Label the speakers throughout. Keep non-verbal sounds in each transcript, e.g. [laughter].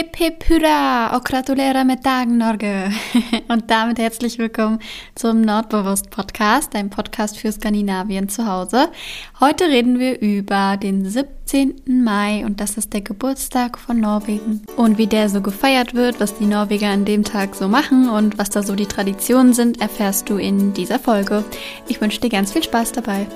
Speaker 1: Hip hip hurra och gratulera med dagen Norge. [laughs] Und damit herzlich willkommen zum Nordbewusst Podcast, ein Podcast für Skandinavien zu Hause. Heute reden wir über den 17. Mai und das ist der Geburtstag von Norwegen. Und wie der so gefeiert wird, was die Norweger an dem Tag so machen und was da so die Traditionen sind, erfährst du in dieser Folge. Ich wünsche dir ganz viel Spaß dabei.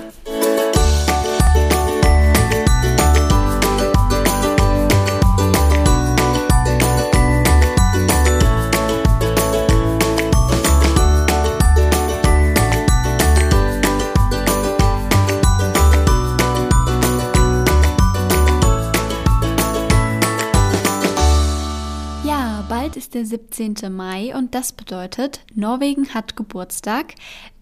Speaker 1: Der 17. Mai und das bedeutet, Norwegen hat Geburtstag,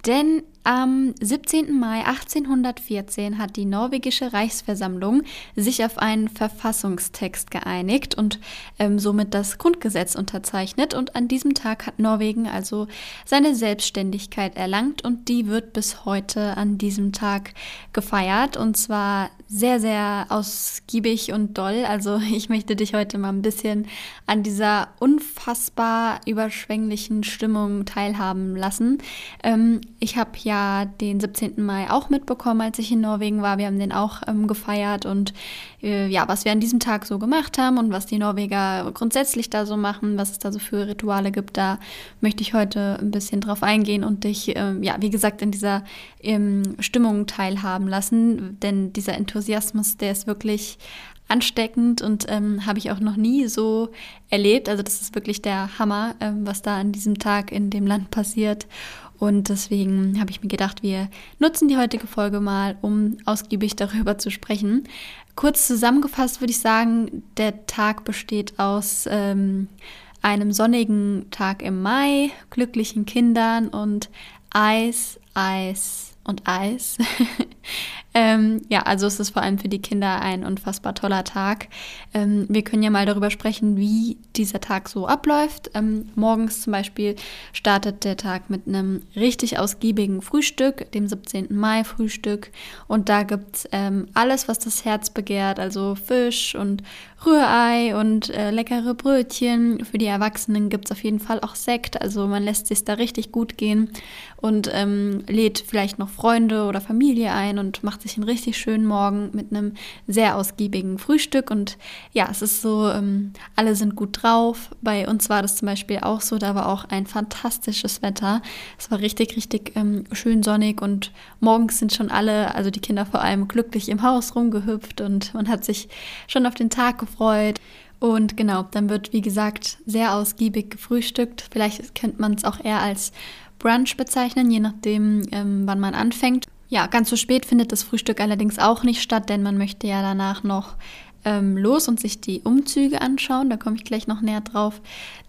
Speaker 1: denn am 17. Mai 1814 hat die norwegische Reichsversammlung sich auf einen Verfassungstext geeinigt und ähm, somit das Grundgesetz unterzeichnet. Und an diesem Tag hat Norwegen also seine Selbstständigkeit erlangt und die wird bis heute an diesem Tag gefeiert. Und zwar sehr, sehr ausgiebig und doll. Also [laughs] ich möchte dich heute mal ein bisschen an dieser unfassbar überschwänglichen Stimmung teilhaben lassen. Ähm, ich habe ja den 17. Mai auch mitbekommen, als ich in Norwegen war. Wir haben den auch ähm, gefeiert und äh, ja, was wir an diesem Tag so gemacht haben und was die Norweger grundsätzlich da so machen, was es da so für Rituale gibt, da möchte ich heute ein bisschen drauf eingehen und dich, äh, ja, wie gesagt, in dieser ähm, Stimmung teilhaben lassen. Denn dieser Enthusiasmus, der ist wirklich ansteckend und ähm, habe ich auch noch nie so erlebt. Also das ist wirklich der Hammer, ähm, was da an diesem Tag in dem Land passiert. Und deswegen habe ich mir gedacht, wir nutzen die heutige Folge mal, um ausgiebig darüber zu sprechen. Kurz zusammengefasst würde ich sagen, der Tag besteht aus ähm, einem sonnigen Tag im Mai, glücklichen Kindern und Eis, Eis und Eis. [laughs] Ähm, ja, also es ist vor allem für die Kinder ein unfassbar toller Tag. Ähm, wir können ja mal darüber sprechen, wie dieser Tag so abläuft. Ähm, morgens zum Beispiel startet der Tag mit einem richtig ausgiebigen Frühstück, dem 17. Mai Frühstück. Und da gibt es ähm, alles, was das Herz begehrt, also Fisch und Rührei und äh, leckere Brötchen. Für die Erwachsenen gibt es auf jeden Fall auch Sekt, also man lässt sich da richtig gut gehen und ähm, lädt vielleicht noch Freunde oder Familie ein und macht sich einen richtig schönen Morgen mit einem sehr ausgiebigen Frühstück. Und ja, es ist so, ähm, alle sind gut drauf. Bei uns war das zum Beispiel auch so, da war auch ein fantastisches Wetter. Es war richtig, richtig ähm, schön sonnig und morgens sind schon alle, also die Kinder vor allem, glücklich im Haus rumgehüpft und man hat sich schon auf den Tag gefreut. Und genau, dann wird, wie gesagt, sehr ausgiebig gefrühstückt. Vielleicht könnte man es auch eher als Brunch bezeichnen, je nachdem, ähm, wann man anfängt. Ja, ganz so spät findet das Frühstück allerdings auch nicht statt, denn man möchte ja danach noch ähm, los und sich die Umzüge anschauen. Da komme ich gleich noch näher drauf.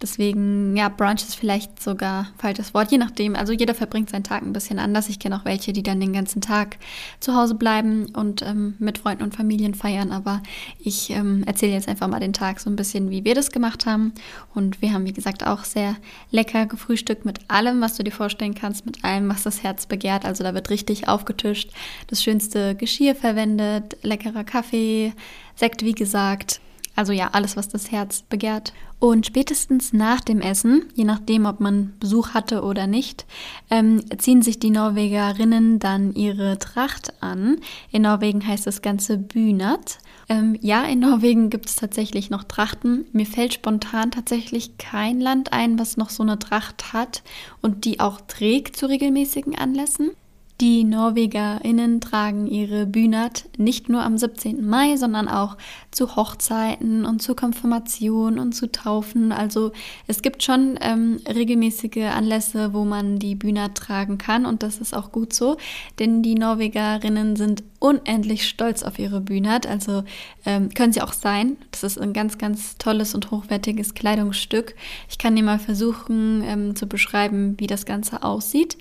Speaker 1: Deswegen, ja, Brunch ist vielleicht sogar falsches Wort, je nachdem. Also jeder verbringt seinen Tag ein bisschen anders. Ich kenne auch welche, die dann den ganzen Tag zu Hause bleiben und ähm, mit Freunden und Familien feiern. Aber ich ähm, erzähle jetzt einfach mal den Tag so ein bisschen, wie wir das gemacht haben. Und wir haben, wie gesagt, auch sehr lecker gefrühstückt mit allem, was du dir vorstellen kannst, mit allem, was das Herz begehrt. Also da wird richtig aufgetischt, das schönste Geschirr verwendet, leckerer Kaffee, Sekt, wie gesagt. Also ja, alles, was das Herz begehrt. Und spätestens nach dem Essen, je nachdem, ob man Besuch hatte oder nicht, ähm, ziehen sich die Norwegerinnen dann ihre Tracht an. In Norwegen heißt das Ganze Bünat. Ähm, ja, in Norwegen gibt es tatsächlich noch Trachten. Mir fällt spontan tatsächlich kein Land ein, was noch so eine Tracht hat und die auch trägt zu regelmäßigen Anlässen. Die NorwegerInnen tragen ihre Bünat nicht nur am 17. Mai, sondern auch zu Hochzeiten und zur Konfirmation und zu Taufen. Also es gibt schon ähm, regelmäßige Anlässe, wo man die Bünat tragen kann und das ist auch gut so, denn die Norwegerinnen sind unendlich stolz auf ihre Bünat. Also ähm, können sie auch sein. Das ist ein ganz, ganz tolles und hochwertiges Kleidungsstück. Ich kann dir mal versuchen ähm, zu beschreiben, wie das Ganze aussieht.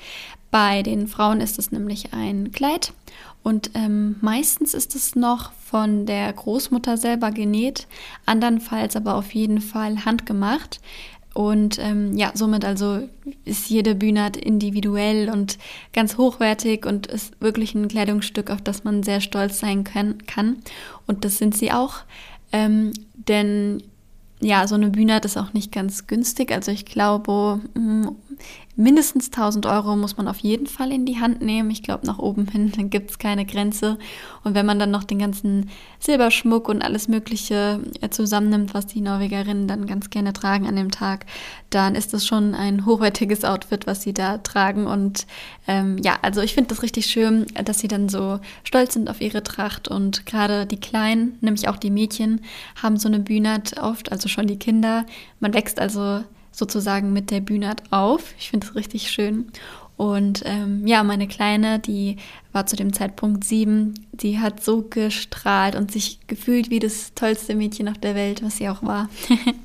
Speaker 1: Bei den Frauen ist es nämlich ein Kleid und ähm, meistens ist es noch von der Großmutter selber genäht, andernfalls aber auf jeden Fall handgemacht. Und ähm, ja, somit also ist jede Bühnert individuell und ganz hochwertig und ist wirklich ein Kleidungsstück, auf das man sehr stolz sein kann. kann. Und das sind sie auch, ähm, denn ja, so eine Bühne ist auch nicht ganz günstig. Also ich glaube, mm, mindestens 1000 Euro muss man auf jeden Fall in die Hand nehmen. Ich glaube, nach oben hin [laughs] gibt es keine Grenze. Und wenn man dann noch den ganzen Silberschmuck und alles Mögliche äh, zusammennimmt, was die Norwegerinnen dann ganz gerne tragen an dem Tag, dann ist das schon ein hochwertiges Outfit, was sie da tragen. Und ähm, ja, also ich finde das richtig schön, dass sie dann so stolz sind auf ihre Tracht. Und gerade die Kleinen, nämlich auch die Mädchen, haben so eine Bühne oft, also schon die Kinder. Man wächst also sozusagen mit der Bühne auf. Ich finde es richtig schön. Und ähm, ja, meine Kleine, die war zu dem Zeitpunkt sieben, die hat so gestrahlt und sich gefühlt wie das tollste Mädchen auf der Welt, was sie auch war.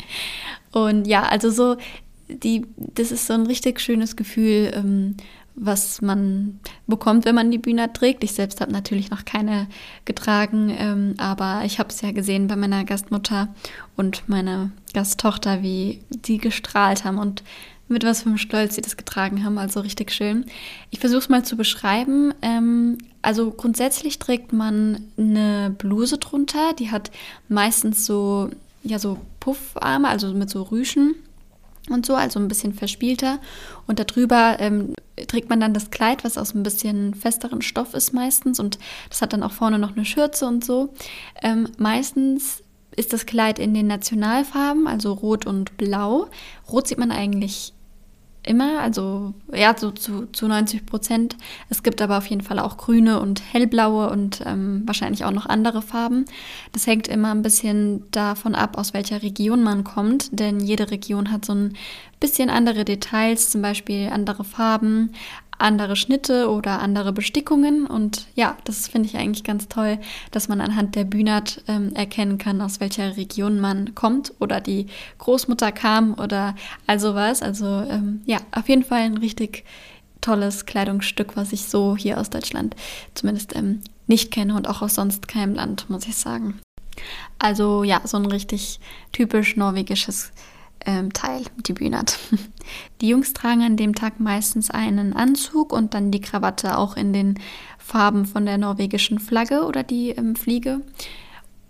Speaker 1: [laughs] und ja, also so, die, das ist so ein richtig schönes Gefühl, ähm, was man bekommt, wenn man die Bühne trägt. Ich selbst habe natürlich noch keine getragen, ähm, aber ich habe es ja gesehen bei meiner Gastmutter und meiner Gasttochter, wie die gestrahlt haben und mit was für einem Stolz sie das getragen haben. Also richtig schön. Ich versuche es mal zu beschreiben. Ähm, also grundsätzlich trägt man eine Bluse drunter, die hat meistens so, ja, so Puffarme, also mit so Rüschen und so, also ein bisschen verspielter. Und darüber ähm, trägt man dann das Kleid, was aus ein bisschen festeren Stoff ist meistens. Und das hat dann auch vorne noch eine Schürze und so. Ähm, meistens ist das Kleid in den Nationalfarben, also rot und blau. Rot sieht man eigentlich immer, also ja, so zu, zu 90 Prozent. Es gibt aber auf jeden Fall auch grüne und hellblaue und ähm, wahrscheinlich auch noch andere Farben. Das hängt immer ein bisschen davon ab, aus welcher Region man kommt, denn jede Region hat so ein bisschen andere Details, zum Beispiel andere Farben, andere Schnitte oder andere Bestickungen. Und ja, das finde ich eigentlich ganz toll, dass man anhand der Bühnert ähm, erkennen kann, aus welcher Region man kommt oder die Großmutter kam oder all sowas. Also ähm, ja, auf jeden Fall ein richtig tolles Kleidungsstück, was ich so hier aus Deutschland zumindest ähm, nicht kenne und auch aus sonst keinem Land, muss ich sagen. Also ja, so ein richtig typisch norwegisches ähm, Teil, die Bühne hat. [laughs] Die Jungs tragen an dem Tag meistens einen Anzug und dann die Krawatte auch in den Farben von der norwegischen Flagge oder die ähm, Fliege.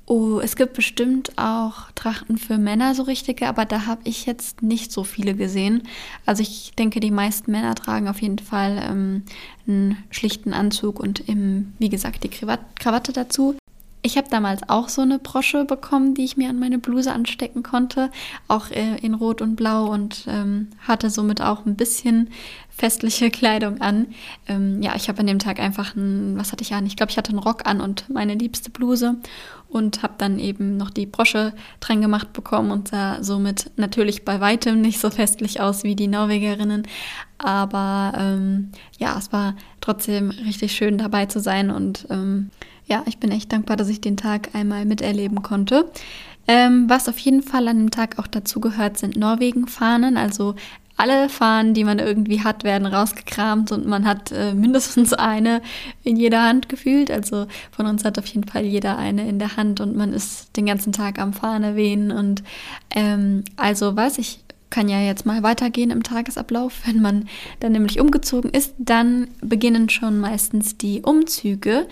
Speaker 1: Oh, es gibt bestimmt auch Trachten für Männer so richtige, aber da habe ich jetzt nicht so viele gesehen. Also ich denke, die meisten Männer tragen auf jeden Fall ähm, einen schlichten Anzug und im, wie gesagt, die Krawatte dazu. Ich habe damals auch so eine Brosche bekommen, die ich mir an meine Bluse anstecken konnte, auch äh, in Rot und Blau und ähm, hatte somit auch ein bisschen festliche [laughs] Kleidung an. Ähm, ja, ich habe an dem Tag einfach ein, was hatte ich an? Ich glaube, ich hatte einen Rock an und meine liebste Bluse und habe dann eben noch die Brosche dran gemacht bekommen und sah somit natürlich bei weitem nicht so festlich aus wie die Norwegerinnen. Aber ähm, ja, es war trotzdem richtig schön dabei zu sein und ähm, ja, ich bin echt dankbar, dass ich den Tag einmal miterleben konnte. Ähm, was auf jeden Fall an dem Tag auch dazu gehört, sind Norwegen-Fahnen. Also alle Fahnen, die man irgendwie hat, werden rausgekramt und man hat äh, mindestens eine in jeder Hand gefühlt. Also von uns hat auf jeden Fall jeder eine in der Hand und man ist den ganzen Tag am Fahne wehen. Und ähm, also was ich kann ja jetzt mal weitergehen im Tagesablauf. [laughs] Wenn man dann nämlich umgezogen ist, dann beginnen schon meistens die Umzüge.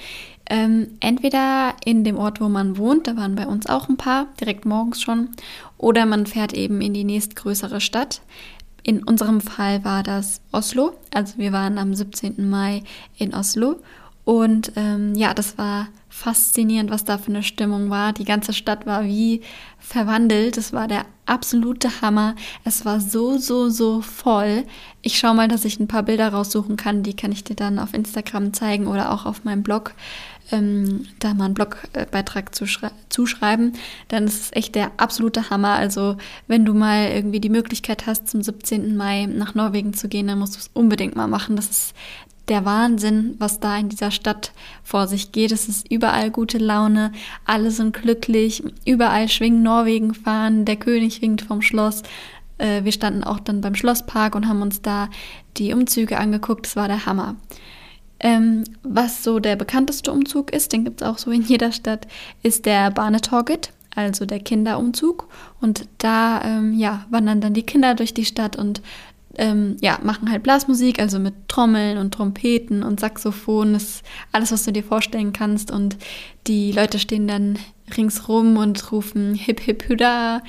Speaker 1: Ähm, entweder in dem Ort, wo man wohnt, da waren bei uns auch ein paar, direkt morgens schon, oder man fährt eben in die nächstgrößere Stadt. In unserem Fall war das Oslo, also wir waren am 17. Mai in Oslo und ähm, ja, das war faszinierend, was da für eine Stimmung war. Die ganze Stadt war wie verwandelt. Es war der absolute Hammer. Es war so, so, so voll. Ich schaue mal, dass ich ein paar Bilder raussuchen kann. Die kann ich dir dann auf Instagram zeigen oder auch auf meinem Blog ähm, da mal einen Blogbeitrag zuschreiben, dann ist es echt der absolute Hammer. Also wenn du mal irgendwie die Möglichkeit hast, zum 17. Mai nach Norwegen zu gehen, dann musst du es unbedingt mal machen. Das ist der Wahnsinn, was da in dieser Stadt vor sich geht. Es ist überall gute Laune, alle sind glücklich, überall schwingen Norwegen fahren, der König winkt vom Schloss. Äh, wir standen auch dann beim Schlosspark und haben uns da die Umzüge angeguckt. Das war der Hammer. Ähm, was so der bekannteste Umzug ist, den gibt es auch so in jeder Stadt, ist der Barnetorget, also der Kinderumzug. Und da ähm, ja, wandern dann die Kinder durch die Stadt und ähm, ja, machen halt Blasmusik, also mit Trommeln und Trompeten und Saxophon, das ist alles, was du dir vorstellen kannst. Und die Leute stehen dann ringsrum und rufen Hip Hip Hüda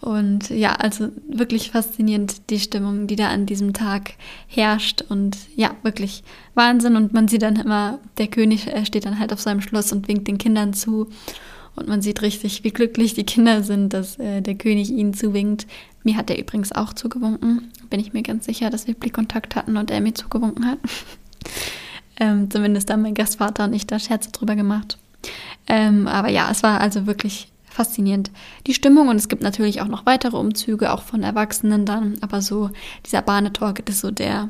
Speaker 1: Und ja, also wirklich faszinierend die Stimmung, die da an diesem Tag herrscht. Und ja, wirklich Wahnsinn. Und man sieht dann immer, der König steht dann halt auf seinem Schloss und winkt den Kindern zu. Und man sieht richtig, wie glücklich die Kinder sind, dass äh, der König ihnen zuwinkt. Mir hat er übrigens auch zugewunken. Bin ich mir ganz sicher, dass wir Blickkontakt hatten und er mir zugewunken hat. [laughs] ähm, zumindest haben mein Gastvater und ich da Scherze drüber gemacht. Ähm, aber ja, es war also wirklich faszinierend. Die Stimmung und es gibt natürlich auch noch weitere Umzüge, auch von Erwachsenen dann. Aber so dieser Bahnetalk ist so der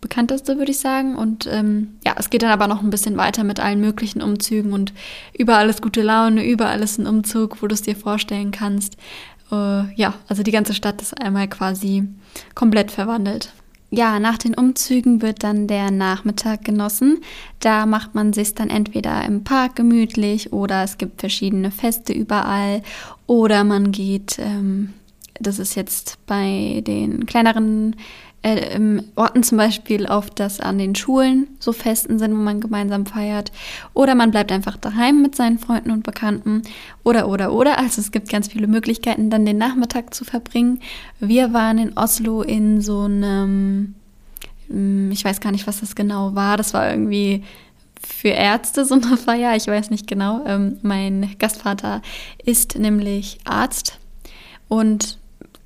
Speaker 1: bekannteste, würde ich sagen. Und ähm, ja, es geht dann aber noch ein bisschen weiter mit allen möglichen Umzügen und überall ist gute Laune, überall ist ein Umzug, wo du es dir vorstellen kannst. Äh, ja, also die ganze Stadt ist einmal quasi komplett verwandelt. Ja, nach den Umzügen wird dann der Nachmittag genossen. Da macht man sich dann entweder im Park gemütlich oder es gibt verschiedene Feste überall oder man geht, ähm, das ist jetzt bei den kleineren äh, im Orten zum Beispiel auf das an den Schulen so Festen sind, wo man gemeinsam feiert. Oder man bleibt einfach daheim mit seinen Freunden und Bekannten. Oder, oder, oder. Also es gibt ganz viele Möglichkeiten, dann den Nachmittag zu verbringen. Wir waren in Oslo in so einem, hm, ich weiß gar nicht, was das genau war. Das war irgendwie für Ärzte so eine [laughs] Feier, ich weiß nicht genau. Ähm, mein Gastvater ist nämlich Arzt und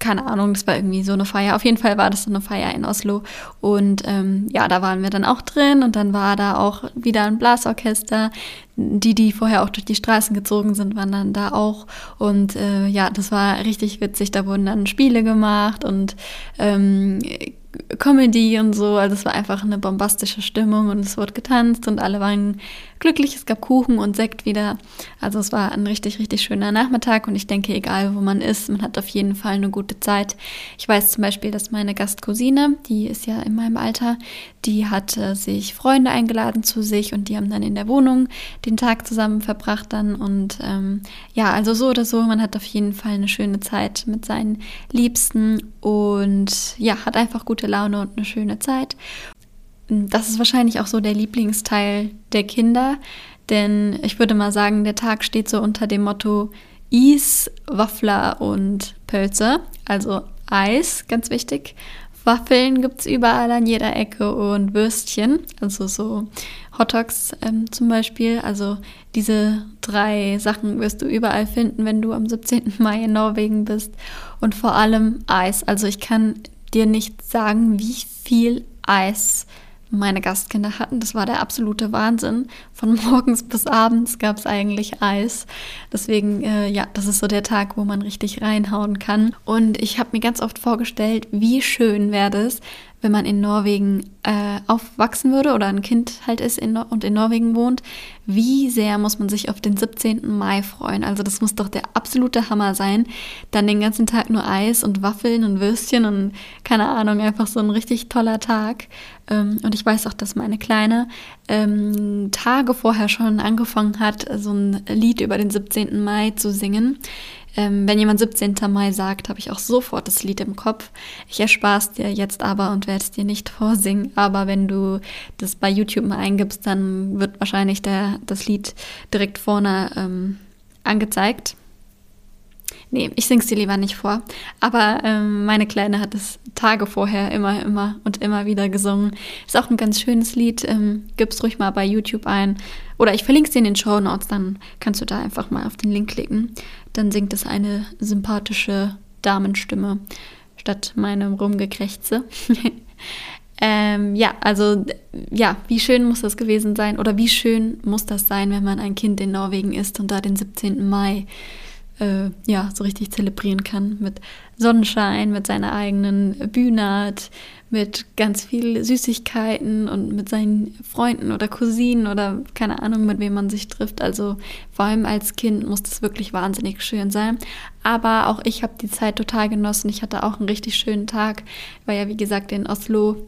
Speaker 1: keine Ahnung, das war irgendwie so eine Feier. Auf jeden Fall war das so eine Feier in Oslo. Und ähm, ja, da waren wir dann auch drin und dann war da auch wieder ein Blasorchester. Die, die vorher auch durch die Straßen gezogen sind, waren dann da auch. Und äh, ja, das war richtig witzig. Da wurden dann Spiele gemacht und ähm, Comedy und so. Also es war einfach eine bombastische Stimmung und es wurde getanzt und alle waren glücklich. Es gab Kuchen und Sekt wieder. Also es war ein richtig, richtig schöner Nachmittag und ich denke, egal wo man ist, man hat auf jeden Fall eine gute Zeit. Ich weiß zum Beispiel, dass meine Gastcousine, die ist ja in meinem Alter, die hatte sich Freunde eingeladen zu sich und die haben dann in der Wohnung den Tag zusammen verbracht dann und ähm, ja, also so oder so, man hat auf jeden Fall eine schöne Zeit mit seinen Liebsten und ja, hat einfach gute Laune und eine schöne Zeit. Das ist wahrscheinlich auch so der Lieblingsteil der Kinder, denn ich würde mal sagen, der Tag steht so unter dem Motto Eis, Waffler und Pölze, also Eis, ganz wichtig. Waffeln gibt es überall an jeder Ecke und Würstchen, also so Hotdogs ähm, zum Beispiel. Also diese drei Sachen wirst du überall finden, wenn du am 17. [laughs] Mai in Norwegen bist. Und vor allem Eis. Also ich kann dir nicht sagen, wie viel Eis meine Gastkinder hatten. Das war der absolute Wahnsinn. Von [laughs] morgens bis abends gab es eigentlich Eis. Deswegen, äh, ja, das ist so der Tag, wo man richtig reinhauen kann. Und ich habe mir ganz oft vorgestellt, wie schön wäre es, wenn man in Norwegen äh, aufwachsen würde oder ein Kind halt ist in und in Norwegen wohnt, wie sehr muss man sich auf den 17. Mai freuen? Also das muss doch der absolute Hammer sein. Dann den ganzen Tag nur Eis und Waffeln und Würstchen und keine Ahnung, einfach so ein richtig toller Tag. Ähm, und ich weiß auch, dass meine Kleine ähm, Tage vorher schon angefangen hat, so ein Lied über den 17. Mai zu singen. Ähm, wenn jemand 17. Mai sagt, habe ich auch sofort das Lied im Kopf. Ich erspare es dir jetzt aber und werde es dir nicht [laughs] vorsingen. Aber wenn du das bei YouTube mal eingibst, dann wird wahrscheinlich der, das Lied direkt vorne ähm, angezeigt. Nee, ich sing's dir lieber nicht vor. Aber ähm, meine Kleine hat es Tage vorher immer, immer und immer wieder gesungen. Ist auch ein ganz schönes Lied. Ähm, gib's ruhig mal bei YouTube ein. Oder ich verlinke es dir in den Show Notes, dann kannst du da einfach mal auf den Link klicken. Dann singt es eine sympathische Damenstimme statt meinem Rumgekrächze. [laughs] ähm, ja, also ja, wie schön muss das gewesen sein oder wie schön muss das sein, wenn man ein Kind in Norwegen ist und da den 17. Mai äh, ja, so richtig zelebrieren kann mit Sonnenschein, mit seiner eigenen Bühnert, mit ganz viel Süßigkeiten und mit seinen Freunden oder Cousinen oder keine Ahnung, mit wem man sich trifft. Also vor allem als Kind muss das wirklich wahnsinnig schön sein. Aber auch ich habe die Zeit total genossen. Ich hatte auch einen richtig schönen Tag. Ich war ja, wie gesagt, in Oslo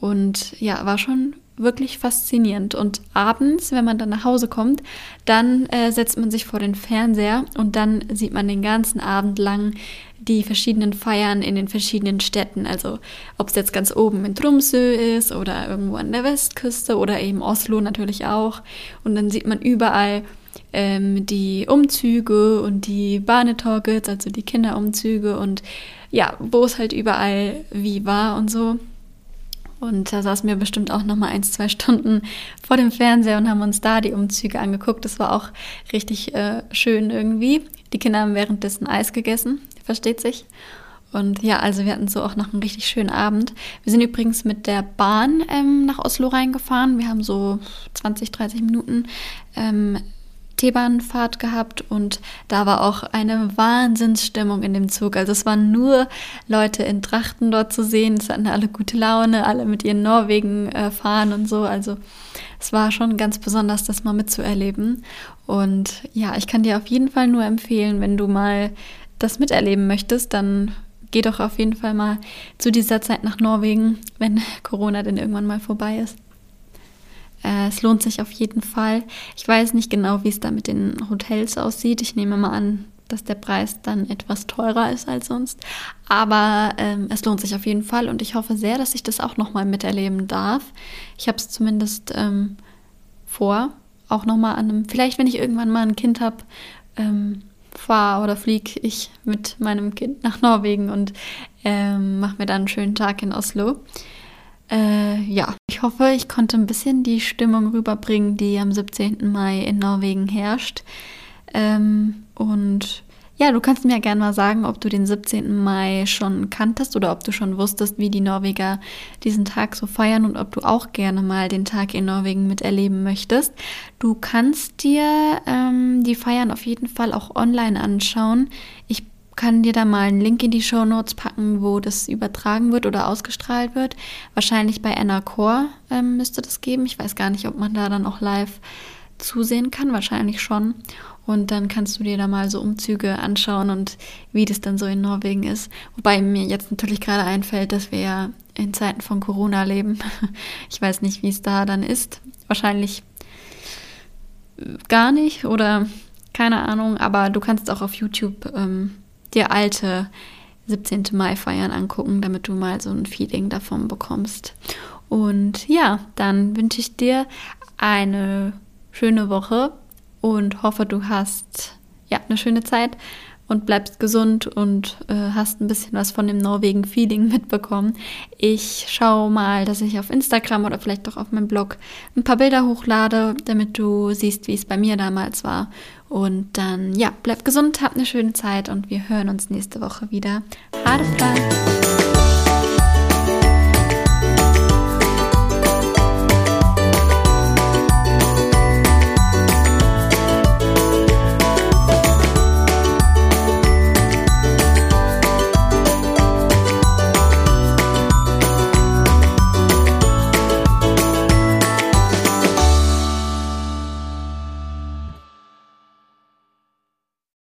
Speaker 1: und ja, war schon wirklich faszinierend. Und abends, wenn man dann nach Hause kommt, dann äh, setzt man sich vor den Fernseher und dann sieht man den ganzen Abend lang die verschiedenen Feiern in den verschiedenen Städten. Also ob es jetzt ganz oben in Tromsø ist oder irgendwo an der Westküste oder eben Oslo natürlich auch. Und dann sieht man überall ähm, die Umzüge und die Bahnetorgels, also die Kinderumzüge und ja, wo es halt überall wie war und so. Und da saßen wir bestimmt auch noch mal ein, zwei Stunden vor dem Fernseher und haben uns da die Umzüge angeguckt. Das war auch richtig äh, schön irgendwie. Die Kinder haben währenddessen Eis gegessen, versteht sich. Und ja, also wir hatten so auch noch einen richtig schönen Abend. Wir sind übrigens mit der Bahn ähm, nach Oslo reingefahren. Wir haben so 20, 30 Minuten ähm, T-Bahnfahrt gehabt und da war auch eine Wahnsinnsstimmung in dem Zug. Also es waren nur Leute in Trachten dort zu sehen. Es hatten alle gute Laune, alle mit ihren Norwegen äh, fahren und so. Also es war schon ganz besonders, das mal mitzuerleben. Und ja, ich kann dir auf jeden Fall nur empfehlen, wenn du mal das miterleben möchtest, dann geh doch auf jeden Fall mal zu dieser Zeit nach Norwegen, wenn [laughs] Corona denn irgendwann mal vorbei ist. Äh, es lohnt sich auf jeden Fall. Ich weiß nicht genau, wie es da mit den Hotels aussieht. Ich nehme mal an, dass der Preis dann etwas teurer ist als sonst. Aber ähm, es lohnt sich auf jeden Fall und ich hoffe sehr, dass ich das auch nochmal miterleben darf. Ich habe es zumindest ähm, vor, auch nochmal an einem, vielleicht wenn ich irgendwann mal ein Kind habe, ähm, fahre oder fliege ich mit meinem Kind nach Norwegen und ähm, mache mir dann einen schönen Tag in Oslo. Äh, ja, ich hoffe, ich konnte ein bisschen die Stimmung rüberbringen, die am 17. Mai in Norwegen herrscht. Ähm, und ja, du kannst mir gerne mal sagen, ob du den 17. Mai schon kanntest oder ob du schon wusstest, wie die Norweger diesen Tag so feiern und ob du auch gerne mal den Tag in Norwegen miterleben möchtest. Du kannst dir ähm, die Feiern auf jeden Fall auch online anschauen. Ich kann dir da mal einen Link in die Show Notes packen, wo das übertragen wird oder ausgestrahlt wird. Wahrscheinlich bei Anna Core ähm, müsste das geben. Ich weiß gar nicht, ob man da dann auch live zusehen kann. Wahrscheinlich schon. Und dann kannst du dir da mal so Umzüge anschauen und wie das dann so in Norwegen ist. Wobei mir jetzt natürlich gerade einfällt, dass wir ja in Zeiten von Corona leben. [laughs] Ich weiß nicht, wie es da dann ist. Wahrscheinlich gar nicht oder keine Ahnung. Aber du kannst auch auf YouTube ähm, dir alte 17. Mai-Feiern angucken, damit du mal so ein Feeling davon bekommst. Und ja, dann wünsche ich dir eine schöne Woche und hoffe, du hast ja eine schöne Zeit und bleibst gesund und äh, hast ein bisschen was von dem Norwegen-Feeling [laughs] mitbekommen. Ich schaue mal, dass ich auf Instagram oder vielleicht auch auf meinem Blog ein paar Bilder hochlade, damit du siehst, wie es bei mir damals war. Und dann, ja, bleib gesund, hab eine schöne Zeit und wir hören uns nächste Woche wieder. Harte